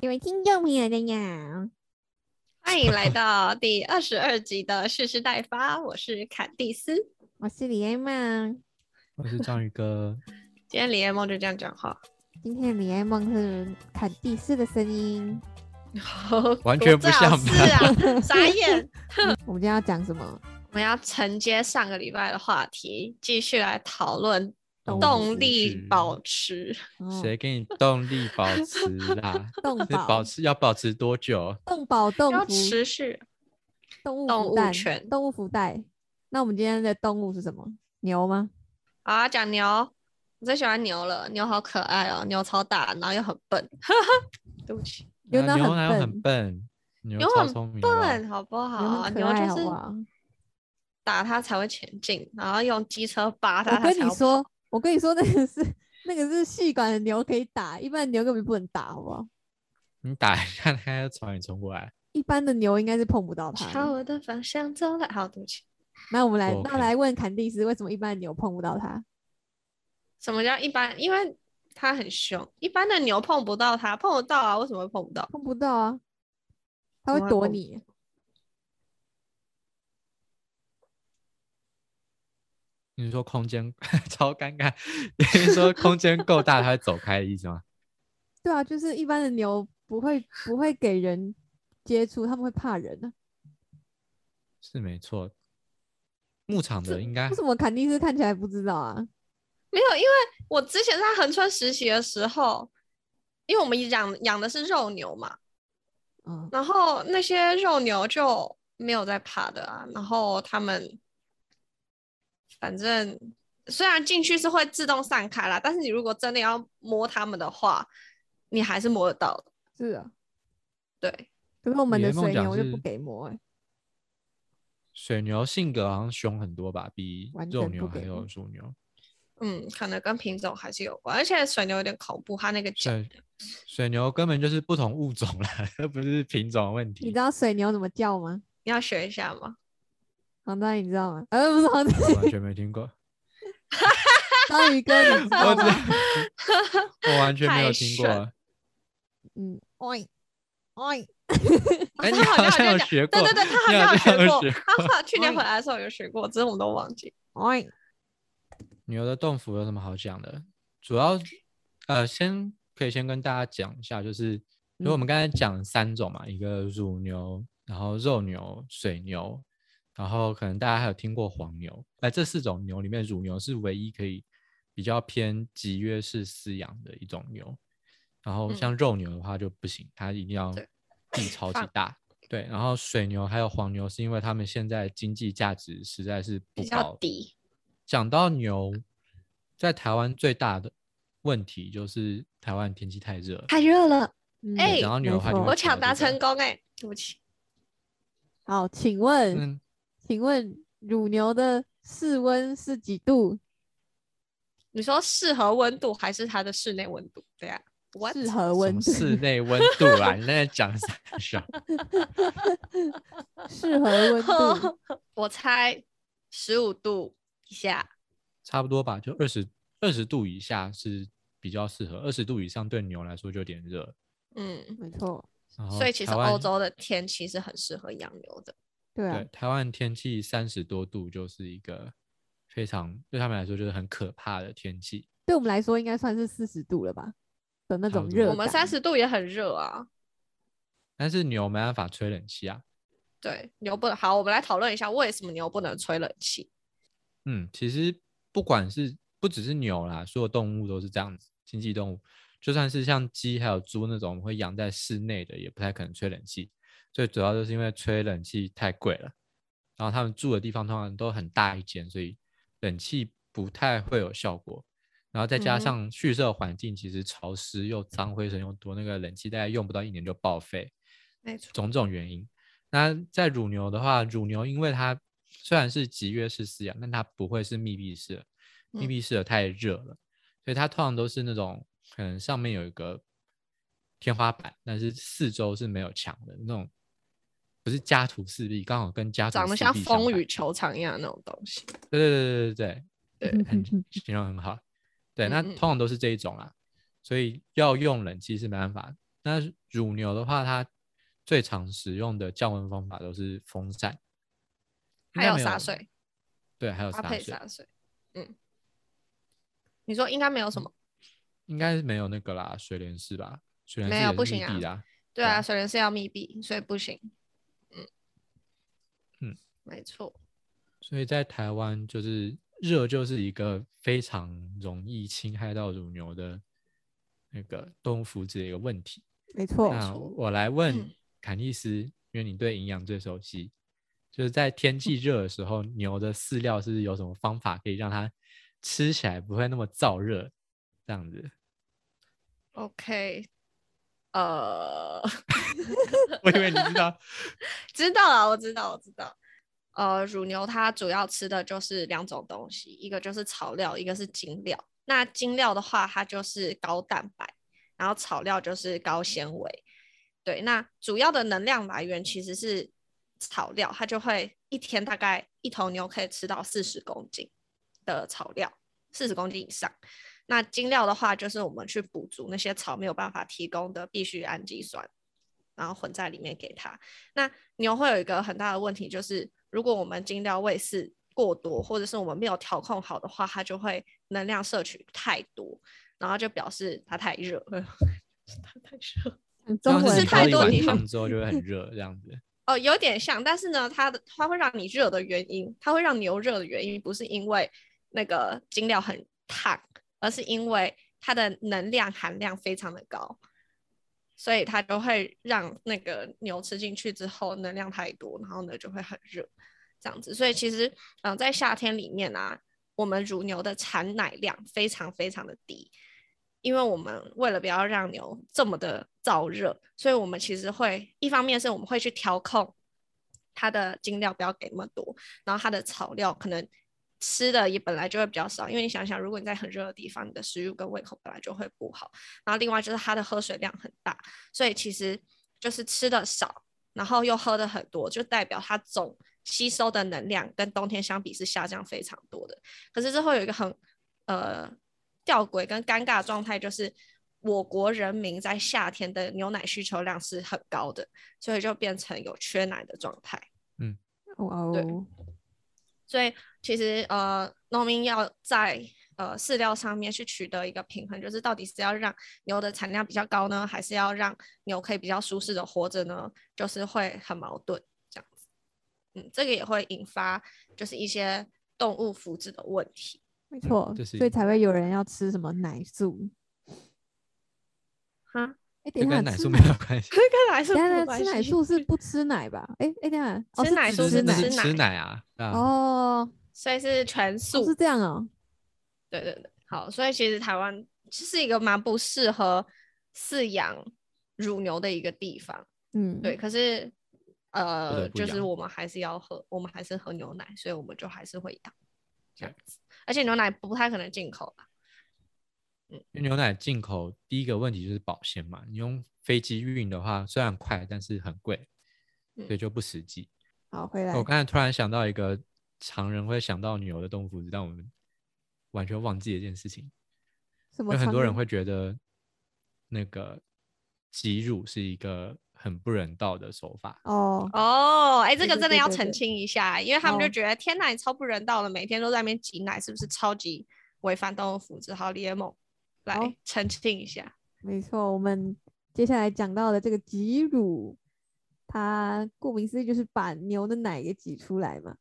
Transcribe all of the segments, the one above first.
各位听众朋友，大家好，欢迎来到第二十二集的蓄势待发，我是坎蒂斯。我是李艾梦。我是章鱼哥，今天李艾梦就这样讲话，今天李艾梦是坎蒂斯的声音。完全不像吧是啊，傻眼。我们今天要讲什么？我们要承接上个礼拜的话题，继续来讨论动动力保持。哦谁给你动力保持啦？动是保保持要保持多久？动保动要持续动物动物权动物福袋。那我们今天的动物是什么？牛吗？好啊，讲牛，我最喜欢牛了，牛好可爱哦，牛超大，然后又很笨。对不起，牛哪很笨很笨？牛牛很笨，好不好？牛就是？打它才会前进，然后用机车扒它。我跟你说，我跟你说，那个是那个是细管的牛可以打，一般的牛根本不能打，好不好？你打一下，它要朝你冲过来。一般的牛应该是碰不到它朝。我的方向走来。好，对不起。那我们来，不那来问坎蒂斯，为什么一般的牛碰不到它？什么叫一般？因为它很凶，一般的牛碰不到它，碰得到啊？为什么会碰不到？碰不到啊，它会躲你。你是说空间 超尴尬？你是说空间够大，它会走开的意思吗？对啊，就是一般的牛不会不会给人接触，他们会怕人啊。是没错。牧场的应该为什么肯定是看起来不知道啊？没有，因为我之前在横川实习的时候，因为我们养养的是肉牛嘛，嗯，然后那些肉牛就没有在怕的啊，然后他们反正虽然进去是会自动散开啦，但是你如果真的要摸它们的话，你还是摸得到的。是啊。对，可是我们的水牛就不给摸哎、水牛性格好像凶很多吧，比肉牛还有全不给摸乳牛。嗯，可能跟品种还是有关，而且水牛有点恐怖，它那个脚水水牛根本就是不同物种啦，这不是品种的问你知。道水牛怎么叫吗？你要学一下吗？黄大你知道吗？呃，不是黄章我完全没听过，章鱼哥，你知道吗？我完全没有听过。嗯 oin，哎，你他好像有学过，对对对，他好像有学过，他好像去年嗯回来的时候有学过，只是我们都忘记。oin，牛的洞府有什么好讲的？主要呃，先可以先跟大家讲一下，就是因为我们刚才讲三种嘛，一个乳牛，然后肉牛、水牛，然后可能大家还有听过黄牛。哎，这四种牛里面，乳牛是唯一可以比较偏集约式饲养的一种牛。然后像肉牛的话就不行，它一定要地超级大。对，然后水牛还有黄牛是因为它们现在经济价值实在是不比较高。低，讲到牛，在台湾最大的问题就是台湾天气太热。太热了。嗯哎讲到牛的话就我抢答成功哎、对不起，好，请问，嗯，请问乳牛的室温是几度？你说适合温度还是它的室内温度？对啊适合温度，室内温度啊？你在讲啥？适合 温度。我猜十五度以下。差不多吧，就二十二十度以下是比较适合，二十度以上对牛来说就有点热。嗯，没错，所以其实欧洲的天气是很适合养牛的。对啊对，台湾天气三十多度就是一个非常对他们来说就是很可怕的天气。对我们来说应该算是四十度了吧的那种热。我们三十度也很热啊。但是牛没办法吹冷气啊。对，牛不能好，我们来讨论一下为什么牛不能吹冷气。嗯，其实不管是不只是牛啦，所有动物都是这样子。经济动物，就算是像鸡还有猪那种会养在室内的，也不太可能吹冷气。最主要就是因为吹冷气太贵了，然后他们住的地方通常都很大一间，所以冷气不太会有效果。然后再加上宿舍环境其实潮湿又脏，灰尘又多，那个冷气大概用不到一年就报废。没错，种种原因。那在乳牛的话，乳牛因为它虽然是集约式饲养，但它不会是密闭式，密嗯闭式的太热了，所以它通常都是那种可能上面有一个天花板，但是四周是没有墙的那种，不是家徒四壁，刚好跟家徒长得像风雨球场一样的那种东西。对对对对对对，对很形容很好。对，那通常都是这一种啦。所以要用冷气是没办法。那乳牛的话，它最常使用的降温方法都是风扇，还有洒水，对，还有搭洒水，配洒水。嗯，你说应该没有什么？应该是没有那个啦，水帘式吧？水帘式没有不行啊，对啊水帘式要密闭，所以不行。没错。所以在台湾就是热就是一个非常容易侵害到乳牛的那个动物福祉的一个问题。没错，那我来问嗯坎蒂斯，因为你对营养最熟悉，就是在天气热的时候，牛的饲料是不是有什么方法可以让它吃起来不会那么燥热？这样子，OK，呃，我以为你知道，知道了，我知道，我知道。呃，乳牛它主要吃的就是两种东西，一个就是草料，一个是精料。那精料的话，它就是高蛋白，然后草料就是高纤维。对，那主要的能量来源其实是草料，它就会一天大概一头牛可以吃到四十公斤的草料，四十公斤以上。那精料的话，就是我们去补足那些草没有办法提供的必需氨基酸，然后混在里面给它。那牛会有一个很大的问题，就是如果我们精料喂饲过多，或者是我们没有调控好的话，它就会能量摄取太多，然后就表示它太热了，它太热。你喝了一碗太多的确汤之后就会很热，这样子。哦，有点像，但是呢，它的它会让你热的原因，它会让牛热的原因，不是因为那个精料很烫，而是因为它的能量含量非常的高，所以它就会让那个牛吃进去之后能量太多，然后呢就会很热，这样子。所以其实，嗯、在夏天里面啊，我们乳牛的产奶量非常非常的低，因为我们为了不要让牛这么的燥热，所以我们其实会一方面是我们会去调控它的精料不要给那么多，然后它的草料可能吃的也本来就会比较少，因为你想想，如果你在很热的地方，你的食欲跟胃口本来就会不好，然后另外就是它的喝水量很大，所以其实就是吃的少，然后又喝的很多，就代表它总吸收的能量跟冬天相比是下降非常多的。可是之后有一个很呃吊诡跟尴尬的状态，就是我国人民在夏天的牛奶需求量是很高的，所以就变成有缺奶的状态。嗯哇对哦，所以其实呃，农民要在呃饲料上面去取得一个平衡，就是到底是要让牛的产量比较高呢，还是要让牛可以比较舒适的活着呢？就是会很矛盾这样子。嗯，这个也会引发就是一些动物福祉的问题。没错，所以才会有人要吃什么奶素。哈，哎，这等一下，跟奶素没有关系，跟奶素没有关系吃奶素是 不吃奶吧？哎哎，等一下，吃奶素是吃奶吃奶啊，哦，所以是全哦素。是这样哦。对对对，好，所以其实台湾是一个蛮不适合饲养乳牛的一个地方。嗯，对，可是呃，就是我们还是要喝，我们还是喝牛奶，所以我们就还是会养这样子。而且牛奶不太可能进口吧？因为牛奶进口第一个问题就是保鲜嘛，你用飞机运的话，虽然快，但是很贵，所以嗯就不实际。好，回来我。刚才突然想到一个常人会想到牛的动物福祉，但我们完全忘记的一件事情，什么有很多人会觉得那个挤乳是一个很不人道的手法。哦，哦，哎，这个真的要澄对对对清一下，因为他们就哦觉得天哪，你超不人道的，每天都在那边挤奶，是不是超级违反动物福祉？好，李野梦来好澄清一下。没错，我们接下来讲到的这个挤乳，它顾名思义就是把牛的奶给挤出来嘛。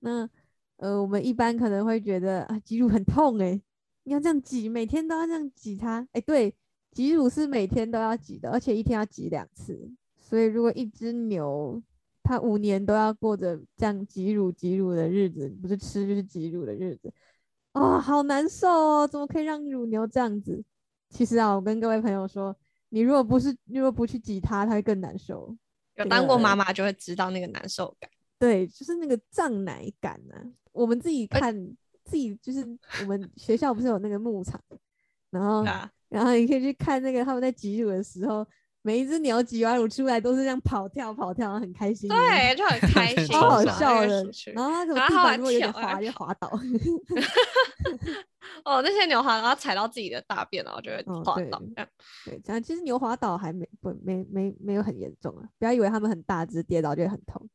那呃，我们一般可能会觉得啊，挤乳很痛诶、你要这样挤，每天都要这样挤它。哎，对，挤乳是每天都要挤的，而且一天要挤两次。所以如果一只牛它五年都要过着这样挤乳挤乳的日子，不是吃就是挤乳的日子，啊、好难受哦！怎么可以让乳牛这样子？其实啊，我跟各位朋友说，你如果不是，你如果不去挤它，它会更难受。有当过妈妈就会知道那个难受感。对，就是那个胀奶感啊。我们自己而看，自己就是我们学校不是有那个牧场，然后啊，然后你可以去看那个他们在挤乳的时候，每一只牛挤完乳出来都是这样跑跳跑跳，然后很开心的，对，就很 开心，超好笑的然后它可能然后它会地板如果有点滑，就滑倒。哦，那些牛滑，然后踩到自己的大便，然后就会滑倒。这样对，这样其实牛滑倒还没不没没没有很严重啊，不要以为它们很大只，跌倒就会很痛。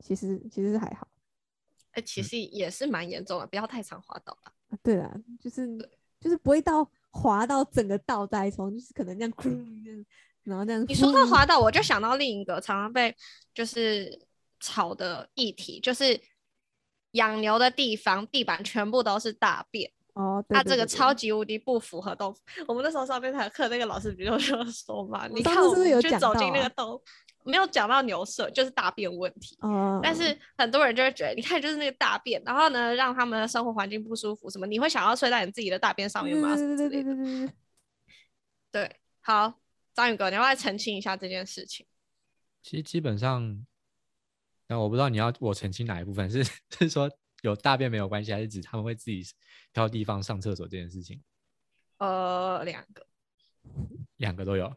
其实其实还好。哎，其实也是蛮严重的，不要太常滑倒了。啊对啊，就是就是不会到滑到整个倒栽葱，就是可能这样，这样然后这样。你说到滑倒，我就想到另一个常常被就是吵的议题，就是养牛的地方地板全部都是大便，哦，对它这个超级无敌不符合动。我们那时候上那堂课，那个老师不就说说嘛，你看我次是不是有们去走进那个洞，没有讲到牛舍，就是大便问题。哦，但是很多人就会觉得，你看就是那个大便，然后呢，让他们的生活环境不舒服，什么你会想要睡在你自己的大便上面吗？对对对对，对，好，张宇哥，你要不要澄清一下这件事情？其实基本上，但我不知道你要我澄清哪一部分，是是说有大便没有关系，还是指他们会自己挑地方上厕所这件事情？呃，两个，两个都有。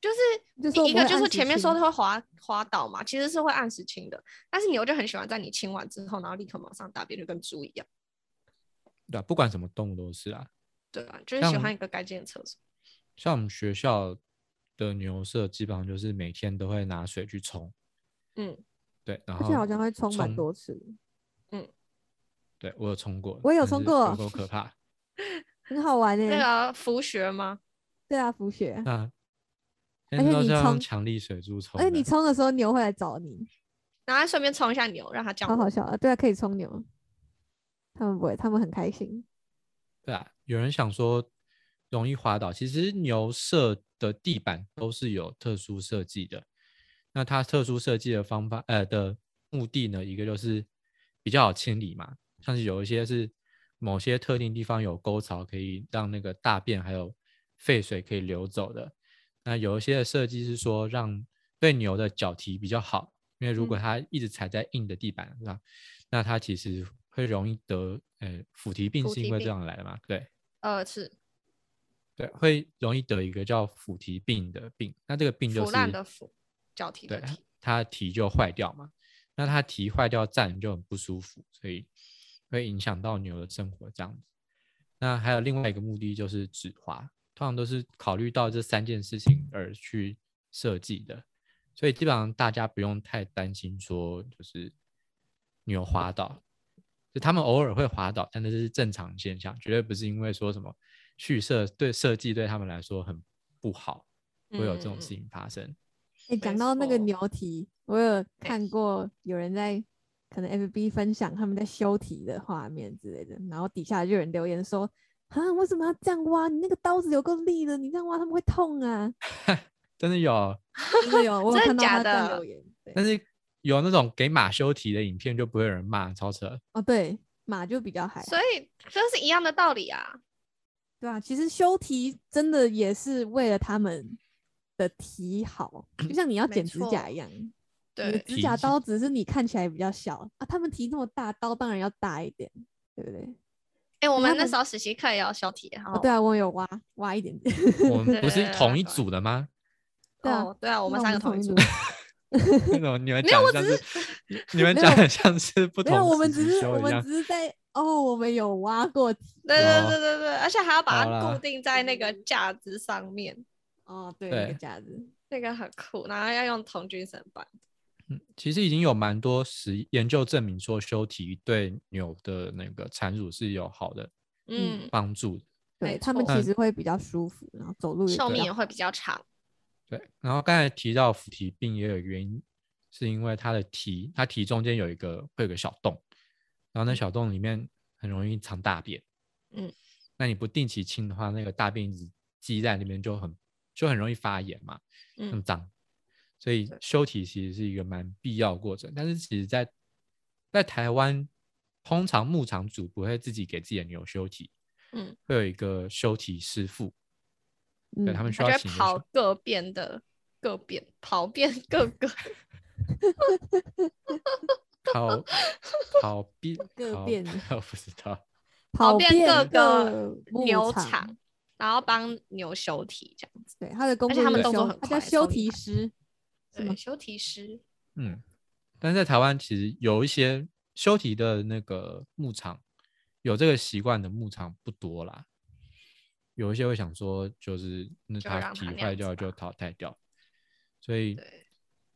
就是一个就是前面说他会滑滑倒嘛，其实是会按时清的，但是牛就很喜欢在你清完之后，然后立刻马上大便，就跟猪一样，对啊，不管什么动物都是啊。对啊？就是喜欢一个干净的厕所。像我们学校的牛舍，基本上就是每天都会拿水去冲，嗯，对，然而且好像会冲蛮多次嗯，对我有冲过，我有冲过有够可怕。很好玩那。个浮雪吗？对啊，浮雪，那而且你冲强力水柱冲而且你冲的时候牛会来找你，然后顺便冲一下牛，让它叫。好。好笑啊。对啊，可以冲牛，他们不会，他们很开心。对啊，有人想说容易滑倒，其实牛舍的地板都是有特殊设计的。那它特殊设计的方法，呃的目的呢，一个就是比较好清理嘛，像是有一些是某些特定地方有沟槽，可以让那个大便还有废水可以流走的。那有一些的设计是说让对牛的脚蹄比较好，因为如果嗯它一直踩在硬的地板上，那它其实会容易得呃腐蹄病，是因为这样来的嘛？对呃，是对，会容易得一个叫腐蹄病的病。那这个病就腐是烂的腐，脚蹄的蹄。它蹄就坏掉嘛。那它蹄坏掉站就很不舒服，所以会影响到牛的生活这样子。那还有另外一个目的就是止滑，通常都是考虑到这三件事情而去设计的，所以基本上大家不用太担心说就是牛滑倒，就他们偶尔会滑倒，但那是正常现象，绝对不是因为说什么蓄设对设计对他们来说很不好，会有这种事嗯情发生。哎、讲到那个牛蹄，我有看过有人在可能 FB 分享他们在修蹄的画面之类的，然后底下就有人留言说：“啊，为什么要这样挖？你那个刀子有够利的，你这样挖他们会痛啊 真的有！”真的有，我有真的看到假的留言。但是有那种给马修蹄的影片，就不会有人骂，超扯。哦，对，马就比较还所以这是一样的道理啊。对啊，其实修蹄真的也是为了他们的蹄好，就像你要剪指甲一样。你对的，指甲刀只是你看起来比较小啊，他们蹄那么大，刀当然要大一点，对不对？哎、我他们们那时候实习课也要修蹄，然后哦，对啊，我有挖挖一点点。我们不是同一对组的吗？对对啊，我们三个同一组同组。为什么你们没有我只讲像是你你们讲的像是不没有，同我们只是我们？只是在哦，我们有挖过蹄对对哦对对对，而且还要把它固定在那个架子上面，哦，对，那个架子。那个很酷，然后要用童军绳绑。嗯，其实已经有蛮多实研究证明说修蹄对牛的那个产乳是有好的嗯，帮助的。对他们其实会比较舒服，然后走路寿命也会比较长。对，然后刚才提到腐蹄病也有原因，是因为它的蹄，它蹄中间有一个会有个小洞，然后那小洞里面很容易藏大便。嗯，那你不定期清的话，那个大便一直积在那边就很就很容易发炎嘛，很嗯，脏。所以修蹄其实是一个蛮必要的过程，但是其实在在台湾，通常牧场主不会自己给自己的牛修蹄，嗯，会有一个修蹄师傅，对嗯他们需要请跑各边的各边，跑遍各个。考考遍考各遍我 不知道。跑遍遍各个牧牛场场，然后帮牛修蹄这样子。对，他的工而且他们动作很快他叫修超厉害题师，什么，修蹄师，嗯，但是在台湾其实有一些修蹄的那个牧场，有这个习惯的牧场不多啦。有一些会想说，就是那它就让它蹄坏掉就淘汰掉。所以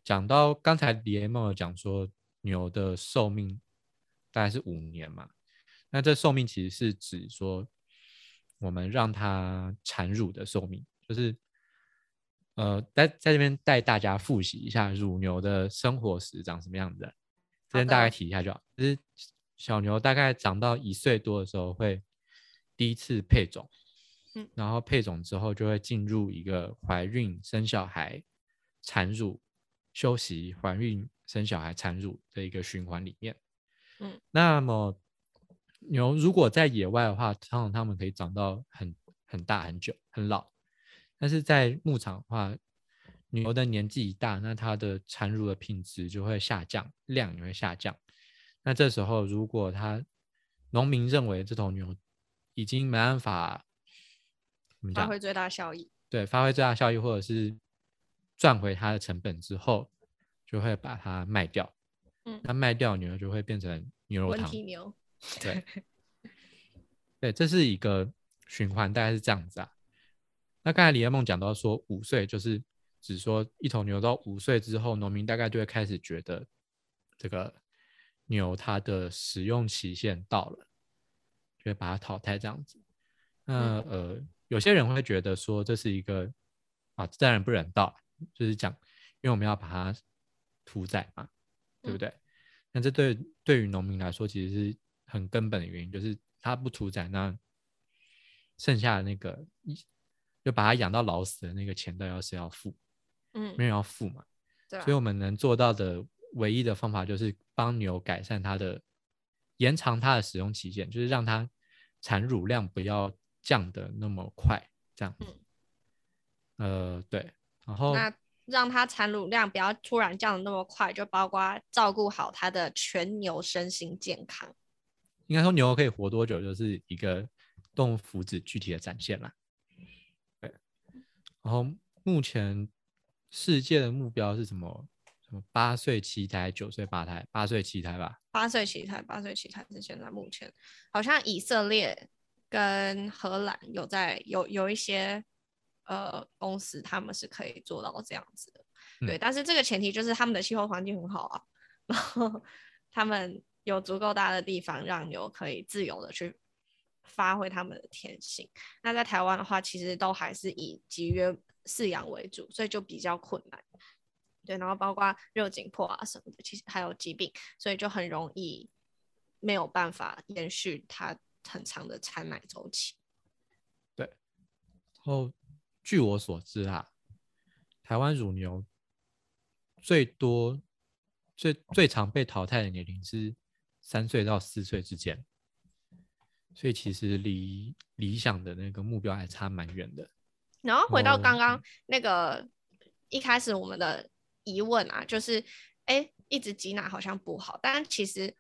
讲到刚才李延梦有讲说牛的寿命大概是五年嘛，那这寿命其实是指说我们让它产乳的寿命，就是呃在在这边带大家复习一下乳牛的生活史长什么样子的，这边大概提一下就好。就是小牛大概长到一岁多的时候会第一次配种，嗯然后配种之后就会进入一个怀孕、生小孩、产乳、休息、怀孕、生小孩、产乳的一个循环里面。嗯，那么牛如果在野外的话，通常它们可以长到很很大、很久、很老。但是在牧场的话，牛的年纪一大，那它的产乳的品质就会下降，量也会下降。那这时候，如果他农民认为这头牛已经没办法发挥最大效益。对，发挥最大效益，或者是赚回它的成本之后，就会把它卖掉。嗯那卖掉牛就会变成牛肉温汤。牛，对，对，这是一个循环，大概是这样子啊。那刚才李彦梦讲到说，五岁就是只说一头牛到五岁之后，农民大概就会开始觉得这个牛它的使用期限到了，就会把它淘汰这样子。那呃，有些人会觉得说这是一个啊自然不人道，就是讲，因为我们要把它屠宰嘛，对不嗯对？那这对对于农民来说，其实是很根本的原因，就是他不屠宰，那剩下的那个一就把他养到老死的那个钱，都要是要付，嗯没，人要付嘛。对啊所以我们能做到的唯一的方法就是帮牛改善它的延长它的使用期限，就是让它产乳量不要降的那么快，这样子。呃，对，然后那让它产乳量不要突然降的那么快，就包括照顾好它的全牛身心健康。应该说牛可以活多久，就是一个动物福祉具体的展现啦。对，然后目前世界的目标是什么？什么八岁七胎、九岁八胎、八岁七胎吧？八岁七胎，八岁七胎是现在目前好像以色列跟荷兰有在有有一些呃公司他们是可以做到这样子的，对，嗯但是这个前提就是他们的气候环境很好啊，然后他们有足够大的地方让牛可以自由的去发挥他们的天性。那在台湾的话，其实都还是以集约饲养为主，所以就比较困难。对，然后包括热紧迫啊什么的，其实还有疾病，所以就很容易没有办法延续它很长的产奶周期。对然后据我所知啊，台湾乳牛最多、最最常被淘汰的年龄是三岁到四岁之间，所以其实离理想的那个目标还差蛮远的。然后回到哦刚刚那个一开始我们的疑问啊，就是哎，一直挤奶好像不好，但其实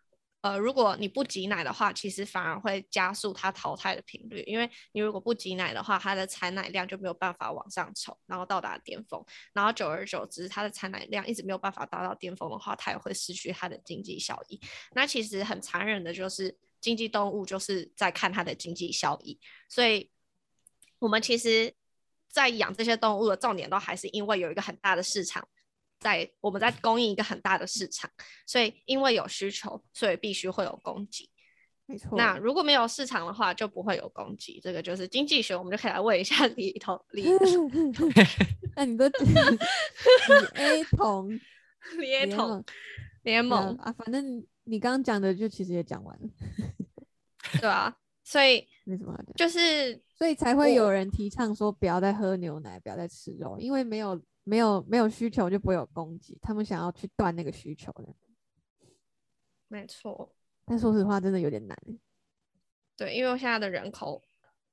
呃，如果你不挤奶的话，其实反而会加速它淘汰的频率，因为你如果不挤奶的话，它的产奶量就没有办法往上冲，然后到达巅峰，然后久而久之，它的产奶量一直没有办法达到巅峰的话，它也会失去它的经济效益。那其实很残忍的就是经济动物就是在看它的经济效益，所以我们其实，在养这些动物的重点都还是因为有一个很大的市场，在我们在供应一个很大的市场，所以因为有需求，所以必须会有供给。没错。那如果没有市场的话，就不会有供给。这个就是经济学，我们就可以来问一下李彤李 那你都 李 A 同联统盟联盟，啊，反正你刚刚讲的就其实也讲完了，对啊，所以没什么好讲。就是所以才会有人提倡说不要再喝牛奶，不要再吃肉，因为没有没有没有需求就不会有供给，他们想要去断那个需求的。没错，但说实话，真的有点难欸，对，因为现在的人口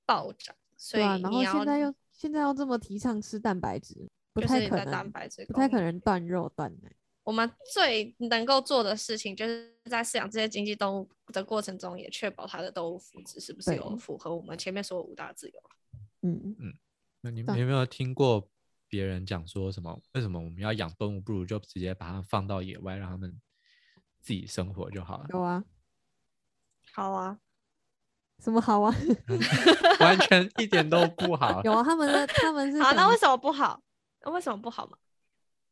暴涨，所以对啊。然后你要现在又现在要这么提倡吃蛋白质，不太可能，蛋白质不太可能断肉断奶。我们最能够做的事情，就是在饲养这些经济动物的过程中，也确保它的动物福祉是不是有符合我们前面说的五大自由。嗯嗯，那你对们有没有听过别人讲说什么？为什么我们要养动物，不如就直接把它放到野外，让他们自己生活就好了？有啊，好啊，什么好啊？完全一点都不好。有啊，他们的他们是好，那为什么不好？那为什么不好嘛？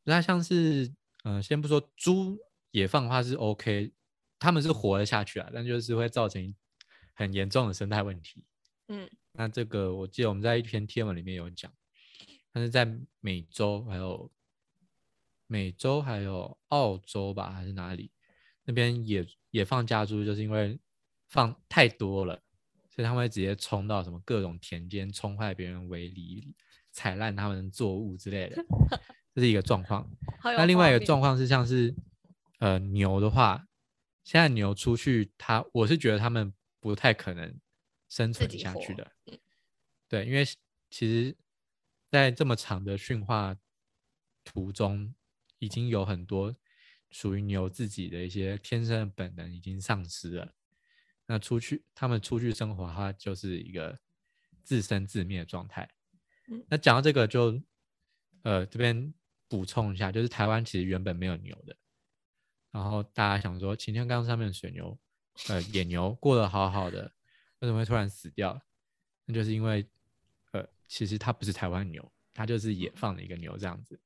那像是，呃，先不说猪野放的话是 OK，他们是活得下去啊，但就是会造成很严重的生态问题。嗯，那这个我记得我们在一篇贴文里面有讲，但是在美洲还有美洲还有澳洲吧，还是哪里那边也也放家猪，就是因为放太多了，所以他们会直接冲到什么各种田间，冲坏别人围篱，踩烂他们的作物之类的，这是一个状况。那另外一个状况是，像是呃牛的话，现在牛出去，它我是觉得他们不太可能生存下去的。对，因为其实，在这么长的驯化途中，已经有很多属于牛自己的一些天生的本能已经丧失了。那出去，他们出去生活它，就是一个自生自灭的状态。嗯那讲到这个就，呃，这边补充一下，就是台湾其实原本没有牛的，然后大家想说擎天岗上面的水牛，呃，野牛过得好好的，为什么会突然死掉？那就是因为，呃，其实它不是台湾牛，它就是野放的一个牛这样子。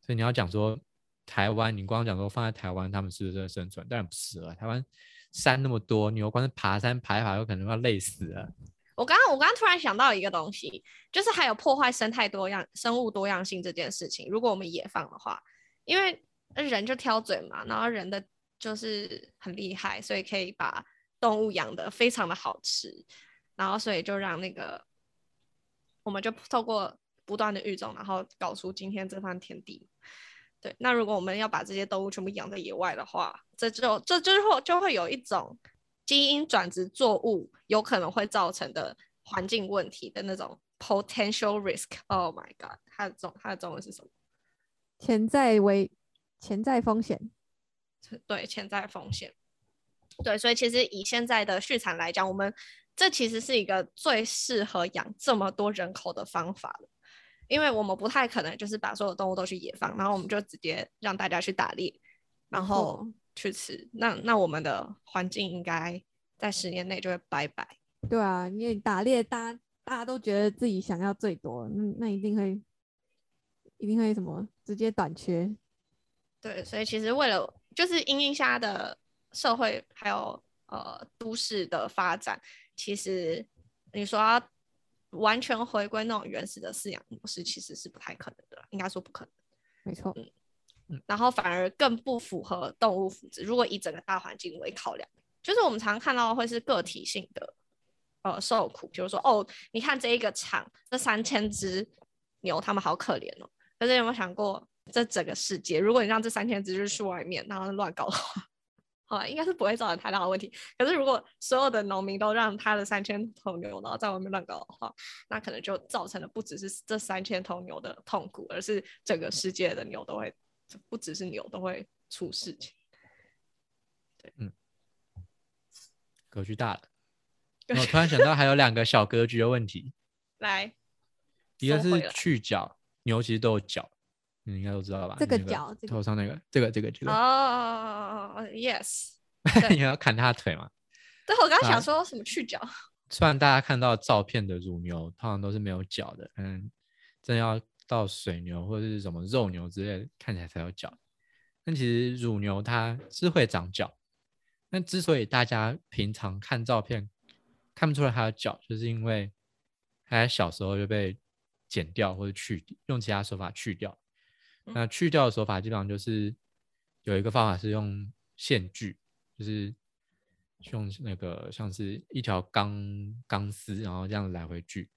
所以你要讲说台湾，你光讲说放在台湾，他们是不是在生存？当然不是了。台湾山那么多，牛光是爬山爬一爬，有可能要累死了。我刚刚我刚刚突然想到一个东西，就是还有破坏生态多样生物多样性这件事情。如果我们野放的话，因为人就挑嘴嘛，然后人的就是很厉害，所以可以把动物养得非常的好吃，然后所以就让那个我们就透过不断的育种，然后搞出今天这番天地。对，那如果我们要把这些动物全部养在野外的话，这就这之后就会有一种基因转植作物有可能会造成的环境问题的那种 potential risk。Oh my god，它的中它的中文是什么？潜在危潜在风险，对，潜在风险。对，所以其实以现在的畜产来讲，我们这其实是一个最适合养这么多人口的方法了，因为我们不太可能就是把所有动物都去野放，然后我们就直接让大家去打猎，然后去吃。那那我们的环境应该在十年内就会拜拜。对啊，因为打猎，大家大家都觉得自己想要最多，那那一定会一定会什么直接短缺。对，所以其实为了就是因应下的社会还有呃都市的发展，其实你说要完全回归那种原始的饲养模式，其实是不太可能的，应该说不可能。没错，嗯然后反而更不符合动物福祉。如果以整个大环境为考量，就是我们常看到的会是个体性的呃受苦，比如说哦，你看这一个场这三千只牛，它们好可怜哦。可是有没有想过，这整个世界，如果你让这三千只去外面，然后乱搞的话，好吧，应该是不会造成太大的问题。可是如果所有的农民都让他的三千头牛，然后在外面乱搞的话，那可能就造成了不只是这三千头牛的痛苦，而是整个世界的牛都会，不只是牛都会出事情。对，嗯格局大了。我突然想到还有两个小格局的问题，来，一个是去角，牛其实都有角，你应该都知道吧？这个那角这个头上那个，这个这个这个，哦，yes，你要砍他的腿吗？对我刚刚啊想说什么去角，虽然大家看到照片的乳牛通常都是没有脚的，嗯，真要到水牛或者是什么肉牛之类的，看起来才有脚。但其实乳牛它是会长脚，那之所以大家平常看照片看不出来它的脚，就是因为它在小时候就被剪掉或者去用其他手法去掉。嗯那去掉的手法基本上就是有一个方法是用线锯，就是用那个像是一条钢钢丝，然后这样来回锯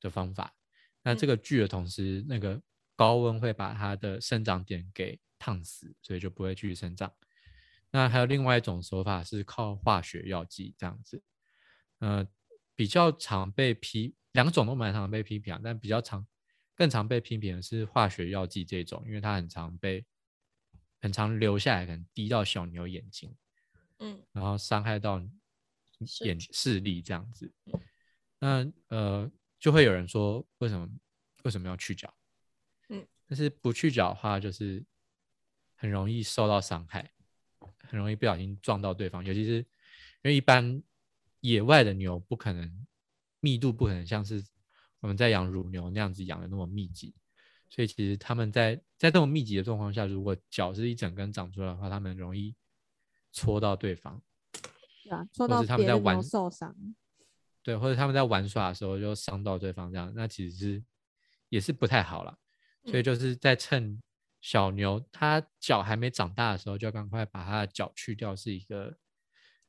的方法。那这嗯个锯的同时，那个高温会把它的生长点给烫死，所以就不会继续生长。那还有另外一种手法是靠化学药剂这样子，呃，比较常被批，两种都蛮常被批评啊，但比较常、更常被批评的是化学药剂这种，因为它很常被很常流下来，可能滴到小牛眼睛，嗯，然后伤害到眼视力这样子。那呃，就会有人说，为什么为什么要去角？嗯，但是不去角的话，就是很容易受到伤害，很容易不小心撞到对方，尤其是因为一般野外的牛不可能密度不可能像是我们在养乳牛那样子养的那么密集，所以其实他们在在这种密集的状况下，如果脚是一整根长出来的话，他们容易戳到对方。对啊，说或到是他们在玩别的牛受伤，对，或者他们在玩耍的时候就伤到对方，这样那其实是也是不太好了。所以嗯就是在趁小牛它脚还没长大的时候，就要赶快把它的脚去掉，是一个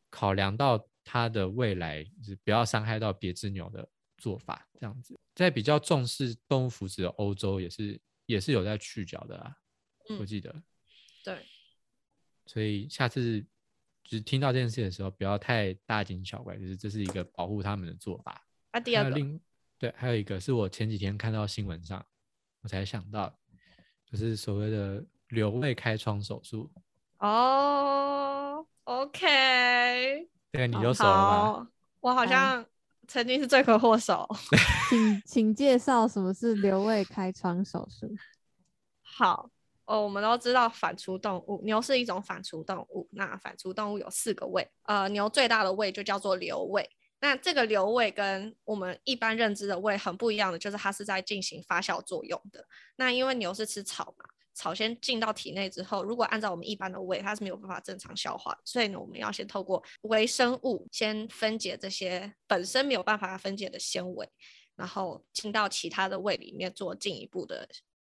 考量到它的未来，就是不要伤害到别只牛的做法。这样子，在比较重视动物福祉的欧洲，也是也是有在去角的啊，我嗯记得。对，所以下次就是听到这件事的时候，不要太大惊小怪，就是这是一个保护他们的做法。啊第二个，另对，还有一个是我前几天看到新闻上，我才想到，就是所谓的瘤胃开窗手术，哦，OK，这个你好就熟了吧？好，我好好像曾经是罪魁祸首。请请介绍什么是瘤胃开窗手术？好，哦，我们都知道反刍动物，牛是一种反刍动物。那反刍动物有四个胃，呃，牛最大的胃就叫做瘤胃。那这个瘤胃跟我们一般认知的胃很不一样的，就是它是在进行发酵作用的。那因为牛是吃草嘛，草先进到体内之后，如果按照我们一般的胃，它是没有办法正常消化，所以呢，我们要先透过微生物先分解这些本身没有办法分解的纤维，然后进到其他的胃里面做进一步的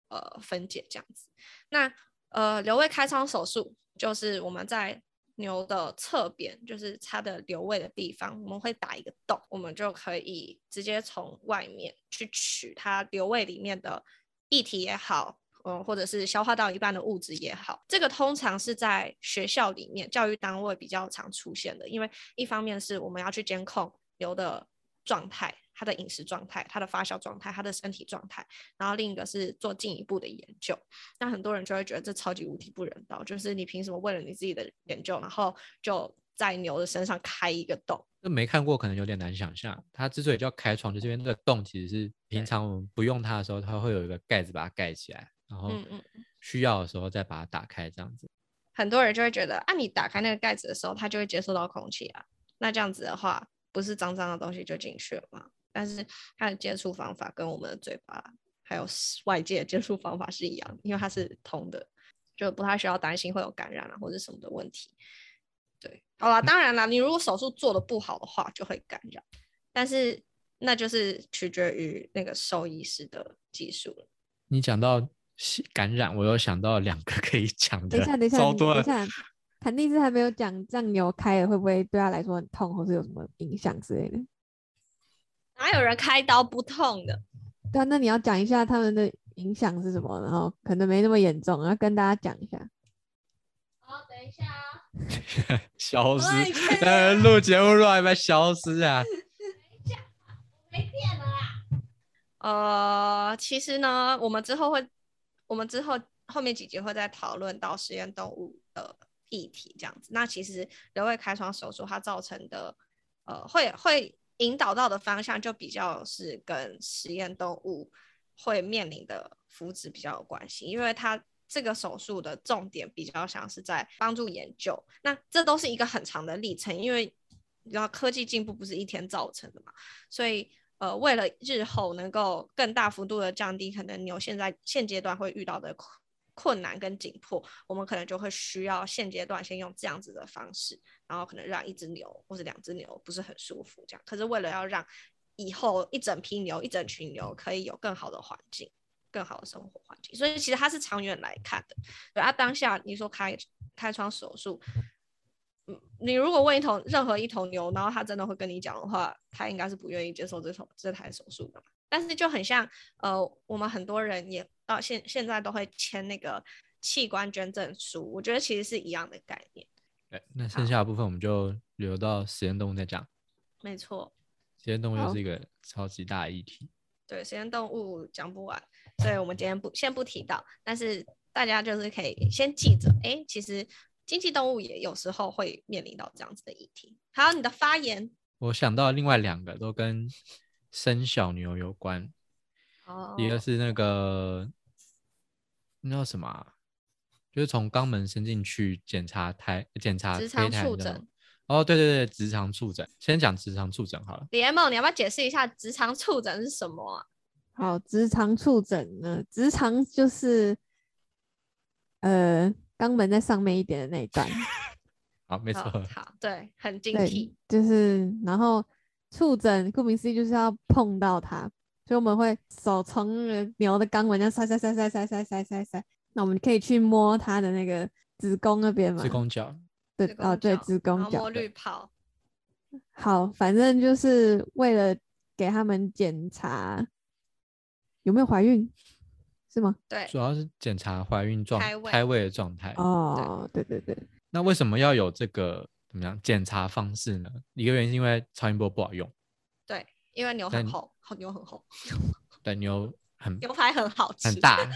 呃分解，这样子。那呃瘤胃开窗手术就是我们在牛的侧边，就是它的瘤胃的地方，我们会打一个洞，我们就可以直接从外面去取它瘤胃里面的液体也好，嗯，或者是消化到一半的物质也好。这个通常是在学校里面教育单位比较常出现的，因为一方面是我们要去监控牛的状态。它的饮食状态、它的发酵状态、它的身体状态，然后另一个是做进一步的研究。那很多人就会觉得这超级无敌不人道，就是你凭什么为了你自己的研究，然后就在牛的身上开一个洞？那没看过可能有点难想象，它之所以叫开窗，就是因为那个洞其实是平常我们不用它的时候，它会有一个盖子把它盖起来，然后嗯嗯需要的时候再把它打开，这样子。很多人就会觉得，啊，你打开那个盖子的时候，它就会接触到空气啊。那这样子的话，不是脏脏的东西就进去了吗？但是它的接触方法跟我们的嘴巴还有外界的接触方法是一样的，因为它是通的，就不太需要担心会有感染啊或者什么的问题。对，好啦，当然啦，你如果手术做的不好的话，就会感染，但是那就是取决于那个兽医师的技术了。你讲到细感染，我又想到两个可以讲的，等一下，等一下，等一下，肯定是还没有讲，这样牛开了会不会对他来说很痛，或是有什么影响之类的？哪有人开刀不痛的？对啊，那你要讲一下他们的影响是什么，然后可能没那么严重，要跟大家讲一下。好，等一下啊。消失，呃，录节目录到一半消失啊！没电了啦。呃，其实呢，我们之后会，我们之后后面几集会再讨论到实验动物的议题，这样子。那其实人胃开窗手术它造成的，呃，会会引导到的方向就比较是跟实验动物会面临的福祉比较有关系，因为它这个手术的重点比较像是在帮助研究。那这都是一个很长的历程，因为你知道科技进步不是一天造成的嘛，所以呃，为了日后能够更大幅度的降低可能牛现在现阶段会遇到的困困难跟紧迫，我们可能就会需要现阶段先用这样子的方式，然后可能让一只牛或者两只牛不是很舒服这样。可是为了要让以后一整批牛、一整群牛可以有更好的环境、更好的生活环境，所以其实它是长远来看的。对啊，当下你说开开窗手术。嗯，你如果问一头任何一头牛，然后它真的会跟你讲的话，它应该是不愿意接受这头这台手术的。但是就很像，呃，我们很多人也到现现在都会签那个器官捐赠书，我觉得其实是一样的概念。对，那剩下的部分我们就留到实验动物再讲。没错，实验动物又是一个超级大的议题。对，实验动物讲不完，所以我们今天不先不提到，但是大家就是可以先记着，哎，其实经济动物也有时候会面临到这样子的议题。好，你的发言，我想到另外两个都跟生小牛有关，哦，一个是那个那叫什么啊、就是从肛门伸进去检查胎检查直肠触诊。哦，对对对，直肠触诊。先讲直肠触诊好了。李梦，你要不要解释一下直肠触诊是什么啊？好，直肠触诊呢，直肠就是呃肛门在上面一点的那一段，好，没错好，，对，很精对辟。，就是然后触诊，顾名思义就是要碰到它，所以我们会手从那个牛的肛门这样塞塞塞塞塞塞塞塞塞，那我们可以去摸它的那个子宫那边嘛，子宫角。对哦对子宫角摸角的滤泡，好，反正就是为了给他们检查有没有怀孕，是吗？对主，要是检查怀孕状胎位胎位的状态。哦，对对对，那为什么要有这个怎么样检查方式呢？一个原因是因为超音波不好用，对，因为牛很厚，好 牛很厚，对牛很牛排很好吃，很大，很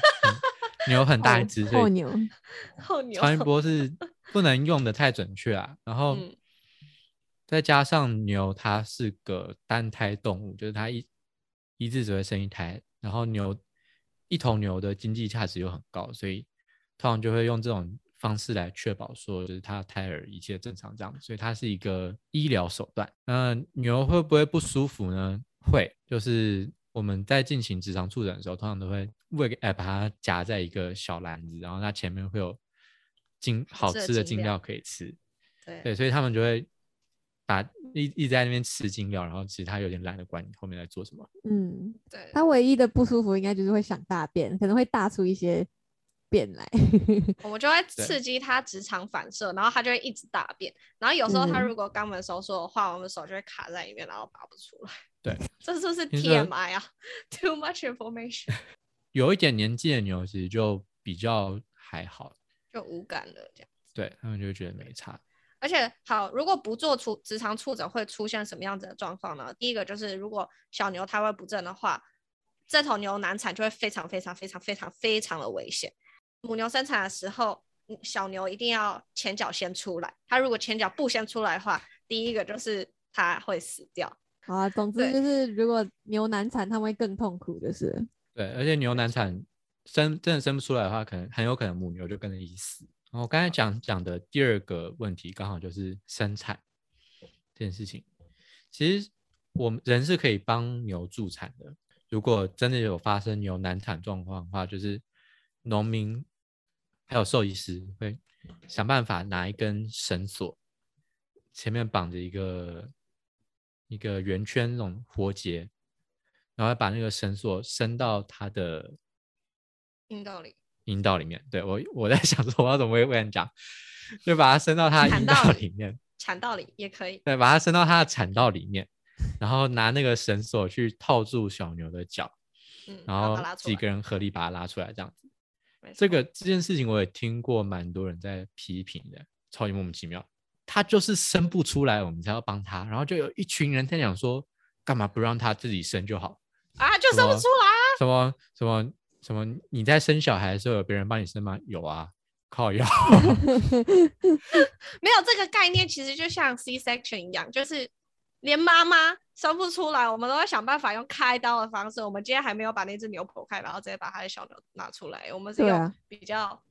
牛很大一只，厚牛，厚牛超音波是不能用的太准确啊。然后嗯再加上牛它是个单胎动物，就是它一一次只会生一胎，然后牛一头牛的经济价值又很高，所以通常就会用这种方式来确保说，就是它的胎儿一切正常这样，所以它是一个医疗手段。那牛会不会不舒服呢？会，就是我们在进行直肠触诊的时候，通常都会喂哎把它夹在一个小篮子，然后它前面会有精好吃的精料可以吃。对对，所以他们就会把一一直在那边吃精料，然后其实他有点懒得管你后面在做什么。嗯，对，他唯一的不舒服应该就是会想大便，可能会大出一些便来。我们就会刺激他直肠反射，然后他就会一直大便。然后有时候它嗯如果肛门收缩的话，我们手就会卡在里面，然后拔不出来。对，这是不是 TMI 啊？Too much information，有一点年纪的牛其实就比较还好，就无感了这样。对他们就会觉得没差。而且好，如果不做出直肠触诊，会出现什么样子的状况呢？第一个就是，如果小牛胎位不正的话，这头牛难产就会非常非常非常非常非常的危险。母牛生产的时候，嗯小牛一定要前脚先出来。它如果前脚不先出来的话，第一个就是它会死掉。好啊，总之就是如果牛难产，它会更痛苦，就是对，而且牛难产生真的生不出来的话，可能很有可能母牛就跟着一起死。然后刚才讲讲的第二个问题，刚好就是生产这件事情。其实我们人是可以帮牛助产的。如果真的有发生牛难产状况的话，就是农民还有兽医师会想办法拿一根绳索，前面绑着一个一个圆圈那种活结，然后把那个绳索伸到它的阴道里，阴道里面。对我我在想说我要怎么会跟你讲，就把它伸到它的阴道里面，产道里也可以。对，把它伸到它的产道里面，然后拿那个绳索去套住小牛的脚，嗯，然后几个人合力把它拉出来，这样子。这个这件事情我也听过蛮多人在批评的，超级莫名其妙。他就是生不出来，我们才要帮他，然后就有一群人在讲说，干嘛不让他自己生就好？啊，就生不出来啊。什么什么什么？你在生小孩的时候有别人帮你生吗？有啊，靠药。没有这个概念，其实就像 C section 一样，就是连妈妈生不出来，我们都要想办法用开刀的方式。我们今天还没有把那只牛剖开，然后直接把它的小牛拿出来，我们是用比较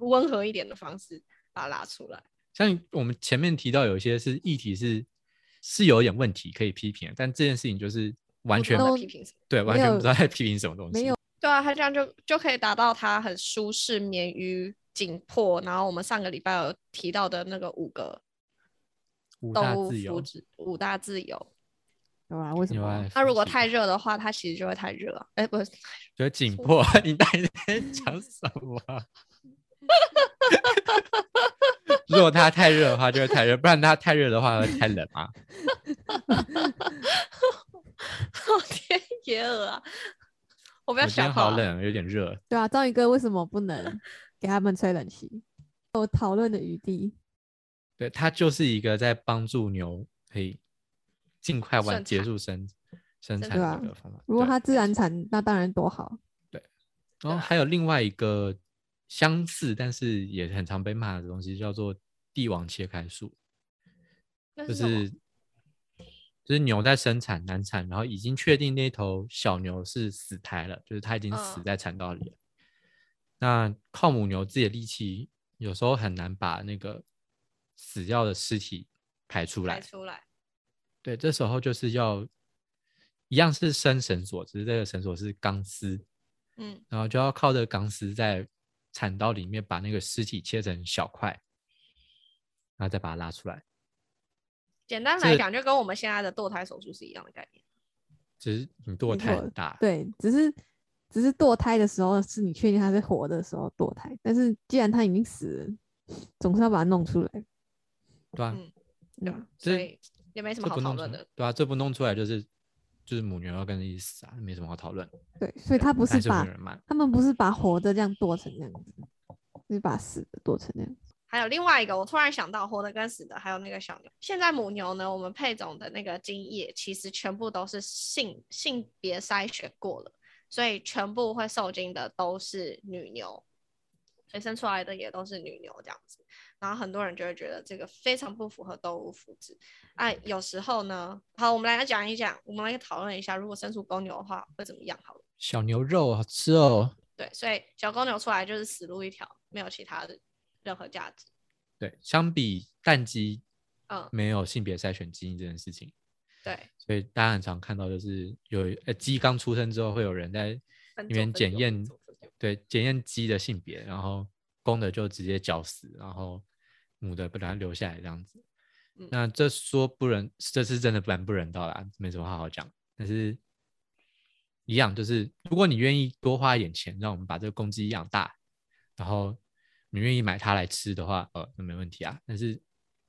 温和一点的方式把它拉出来。像我们前面提到有一些是议题是是有点问题可以批评，但这件事情就是完全批评什么。对完全不知道在批评什么东西。没有对啊，它这样就就可以达到它很舒适、免于紧迫。然后我们上个礼拜有提到的那个五个五大动物自由福，祉五大自由。对吧？为什么有爱？那如果太热的话，它其实就会太热啊。哎，不是，觉得紧迫，你到底在讲什么啊？如果它太热的话，就会太热；不然它太热的话，会太冷啊。好天爷啊！我不要想。好冷，有点热。对啊，章鱼哥为什么不能给他们吹冷气？有讨论的余地。对，他就是一个在帮助牛可以尽快完结束生生产的方法。如果对它自然产，那当然多好。对然后还有另外一个相似，但是也很常被骂的东西，叫做帝王切开术，就是就是牛在生产难产，然后已经确定那头小牛是死胎了，就是它已经死嗯在产道里了。那靠母牛自己的力气，有时候很难把那个死掉的尸体排出来。排出来，对，这时候就是要一样是伸绳索，只是这个绳索是钢丝，嗯，然后就要靠这个钢丝在产道里面把那个尸体切成小块，然后再把它拉出来。简单来讲，就跟我们现在的堕胎手术是一样的概念。只是你堕胎很大，对，只是只是堕胎的时候是你确定它是活的时候堕胎，但是既然它已经死了，总是要把它弄出来。对吧、嗯对吧所以也没什么好讨论的。对啊，这不弄出来就是就是母牛要跟着一起死啊，没什么好讨论。对，所以他不是把。他们不是把活的这样剁成那样子，是把死的剁成那样子。还有另外一个，我突然想到活的跟死的，还有那个小牛。现在母牛呢，我们配种的那个精液其实全部都是性性别筛选过了，所以全部会受精的都是女牛，所以生出来的也都是女牛这样子。然后很多人就会觉得这个非常不符合动物福祉。哎、有时候呢，好，我们来讲一讲，我们来讨论一下，如果生出公牛的话会怎么样？好了，小牛肉好吃哦。对，所以小公牛出来就是死路一条，没有其他的任何价值。对，相比蛋鸡嗯，没有性别筛选基因这件事情，对，所以大家很常看到就是有呃鸡刚出生之后会有人在里面检验对检验鸡的性别，然后公的就直接绞死，然后母的把它留下来这样子。嗯那这说不人，这是真的蛮不人道啦，没什么话好讲。但是，一样就是，如果你愿意多花一点钱，让我们把这个公鸡养大，然后你愿意买它来吃的话，呃，那没问题啊。但是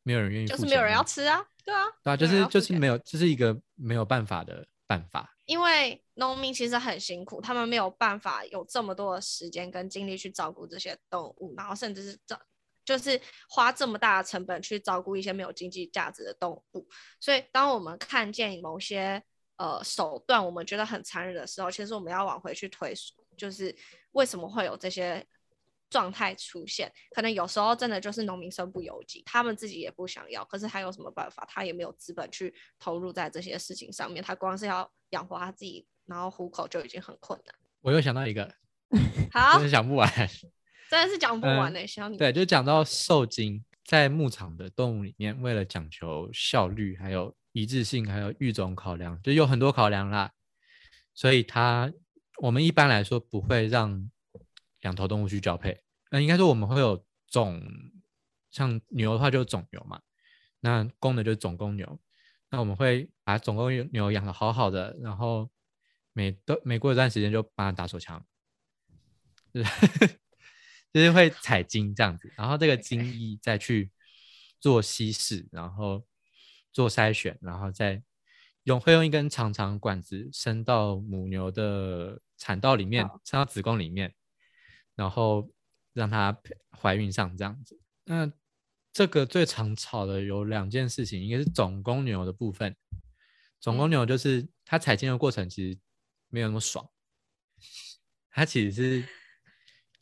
没有人愿意就是没有人要，吃啊，对啊，对啊，就是就是没有，这是一个没有办法的办法。因为农民其实很辛苦，他们没有办法有这么多的时间跟精力去照顾这些动物，然后甚至是照就是花这么大的成本去照顾一些没有经济价值的动物。所以，当我们看见某些呃手段，我们觉得很残忍的时候，其实我们要往回去推溯，就是为什么会有这些状态出现？可能有时候真的就是农民身不由己，他们自己也不想要，可是还有什么办法？他也没有资本去投入在这些事情上面，他光是要养活他自己，然后糊口就已经很困难。我又想到一个，好真，是讲不完。真的是讲不完嗯呢、小你对，就讲到受精，在牧场的动物里面，为了讲求效率、还有一致性、还有育种考量，就有很多考量啦。所以它我们一般来说不会让两头动物去交配。那应该说我们会有种，像牛的话就是种牛嘛，那公的就是种公牛。那我们会把种公牛养的好好的，然后每都每过一段时间就帮它打手枪，就 是就是会采精这样子，然后这个精液再去做稀释，然后做筛选，然后再用会用一根长长管子伸到母牛的产道里面，伸到子宫里面，然后让她怀孕上这样子。那这个最常吵的有两件事情，一个是总公牛的部分，总公嗯牛就是它采精的过程其实没有那么爽，它其实是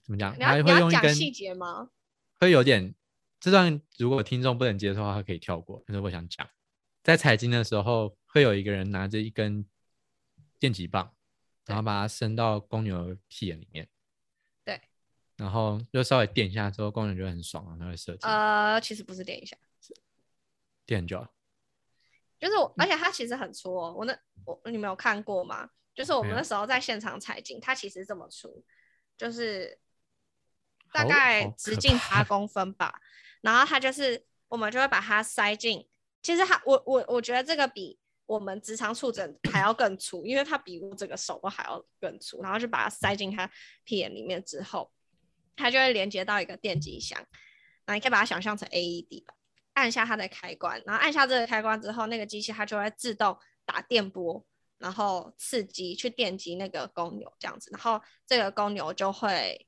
怎么讲？它会用一根讲细节吗？会有点这段如果听众不能接受的话，他可以跳过。但是我想讲，在采精的时候，会有一个人拿着一根电极棒，然后把它伸到公牛的屁眼里面，对，然后就稍微垫一下之后，工人就会很爽，然后它会射精，呃，其实不是垫一下，电很久了。就是我，而且它其实很粗哦。我那我你们有看过吗？就是我们那时候在现场采景，它其实这么粗，就是大概直径怕八公分吧。然后它就是我们就会把它塞进，其实它我我我觉得这个比我们直肠触诊还要更粗，因为它比我这个手都还要更粗。然后就把它塞进它屁眼里面之后，它就会连接到一个电极箱。那你可以把它想象成 AED 吧。按下它的开关，然后按下这个开关之后，那个机器它就会自动打电波，然后刺激去电击那个公牛这样子，然后这个公牛就会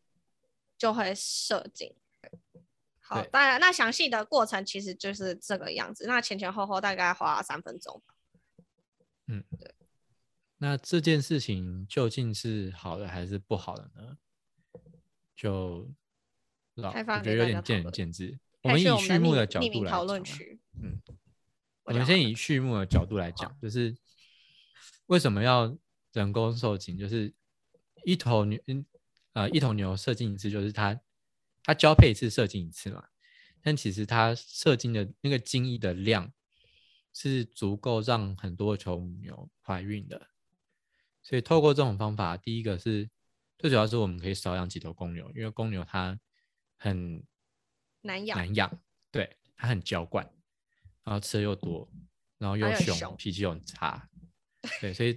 就会射精。好，当然，那详细的过程其实就是这个样子。那前前后后大概花了三分钟嗯，对。那这件事情究竟是好的还是不好的呢？就老，开我觉得有点见仁见智。我们以畜牧去我们的角度来讨论区，嗯。我们先以序幕的角度来讲，就是为什么要人工受精？就是一头牛，嗯，呃，一头牛射精一次，就是它它交配一次射精一次嘛。但其实它射精的那个精液的量是足够让很多头牛怀孕的。所以透过这种方法，第一个是最主要是我们可以少养几头公牛，因为公牛它很难养，难养，对，它很娇惯，然后吃的又多，然后又凶，脾气又很差，对，所以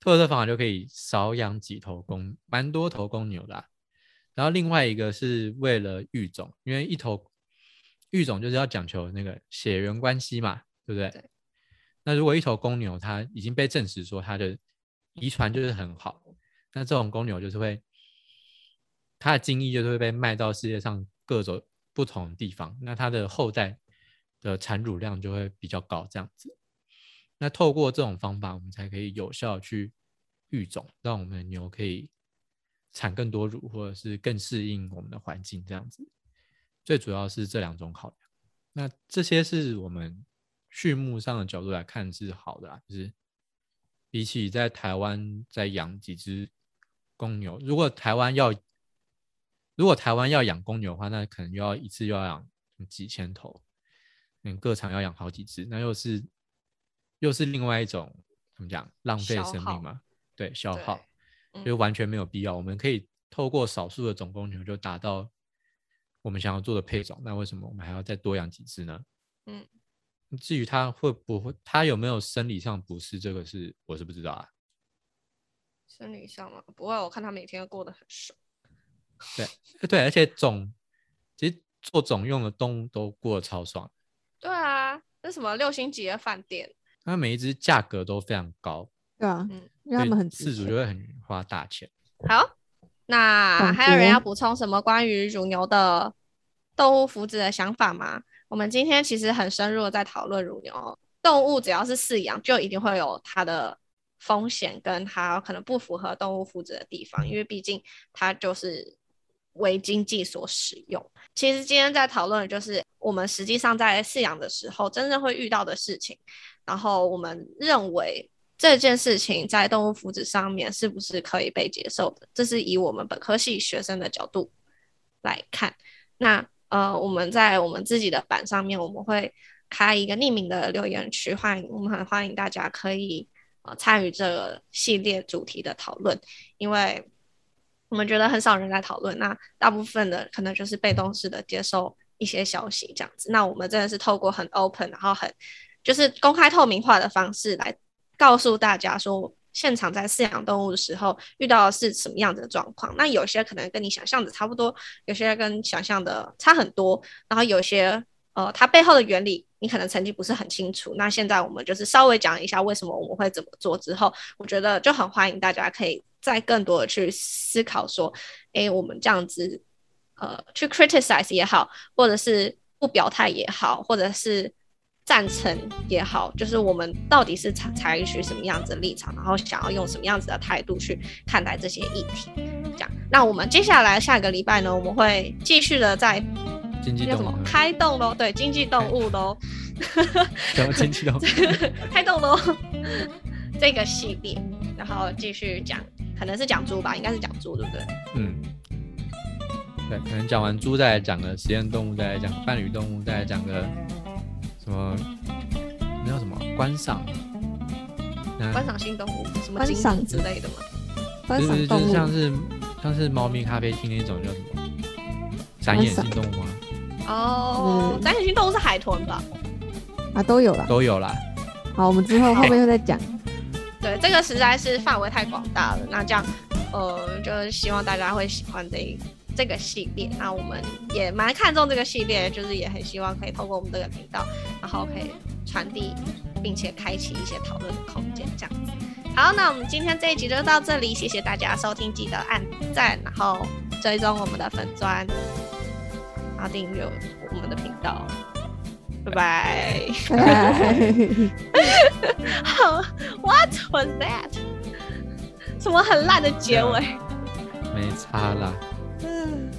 透过这方法就可以少养几头公，蛮多头公牛的啊、然后另外一个是为了育种，因为一头育种就是要讲求那个血缘关系嘛，对不对？对。那如果一头公牛它已经被证实说它的遗传就是很好，那这种公牛就是会，它的精液就是会被卖到世界上各种不同的地方，那它的后代的产乳量就会比较高，这样子。那透过这种方法，我们才可以有效去育种，让我们的牛可以产更多乳，或者是更适应我们的环境，这样子。最主要是这两种考量。那这些是我们畜牧上的角度来看是好的啦，就是比起在台湾再养几只公牛，如果台湾要如果台湾要养公牛的话，那可能又要一次又要养几千头，嗯，各场要养好几只，那又是又是另外一种怎么讲浪费生命嘛？对，消耗，嗯就完全没有必要。我们可以透过少数的种公牛就达到我们想要做的配种，那为什么我们还要再多养几只呢？嗯，至于它会不会，它有没有生理上不适，这个是我是不知道啊。生理上嘛，不会，我看他每天过得很爽。对 对，而且种其实做种用的动物都过得超爽，对啊，那什么六星级的饭店，它每一只价格都非常高，对啊，嗯因为他们很值钱饲主就会很花大钱。好，那总还有人要补充什么关于乳牛的动物福祉的想法吗？我们今天其实很深入的在讨论乳牛动物，只要是饲养，就一定会有它的风险跟它可能不符合动物福祉的地方，因为毕竟它就是为经济所使用。其实今天在讨论的就是我们实际上在饲养的时候真正会遇到的事情，然后我们认为这件事情在动物福祉上面是不是可以被接受的？这是以我们本科系学生的角度来看。那呃，我们在我们自己的版上面，我们会开一个匿名的留言区，欢迎我们很欢迎大家可以参与这个系列主题的讨论，因为我们觉得很少人来讨论，那大部分的可能就是被动式的接受一些消息这样子。那我们真的是透过很 open，然后很就是公开透明化的方式来告诉大家说，现场在饲养动物的时候遇到的是什么样子的状况。那有些可能跟你想象的差不多，有些跟想象的差很多，然后有些呃，它背后的原理你可能曾经不是很清楚。那现在我们就是稍微讲一下为什么我们会怎么做之后，我觉得就很欢迎大家可以再更多的去思考说，诶，我们这样子呃去 criticize 也好，或者是不表态也好，或者是赞成也好，就是我们到底是采采取什么样子的立场，然后想要用什么样子的态度去看待这些议题。这样，那我们接下来下个礼拜呢，我们会继续的在经济那什么动物，开动喽，对，经济动物喽，什么经济动物？开动喽这个系列，然后继续讲，可能是讲猪吧，应该是讲猪，对不对？嗯，对，可能讲完猪，再来讲个实验动物，再来讲伴侣动物，再来讲个什么，那叫什么观赏？观赏性动物，什么金观赏之类的吗？观不是就赏动物，是像是像是猫咪咖啡厅那种叫什么展演性动物啊，哦，嗯展演性动物是海豚吧？啊都有了。都有了。好，我们之后后面会再讲。对，这个实在是范围太广大了。那这样，呃，就是希望大家会喜欢这一这个系列。那我们也蛮看重这个系列，就是也很希望可以透过我们这个频道，然后可以传递并且开启一些讨论的空间，这样子。好，那我们今天这一集就到这里，谢谢大家收听，记得按赞，然后追踪我们的粉砖，然后订阅我们的频道。拜拜。拜好，What was that？什么很烂的结尾？没差啦。嗯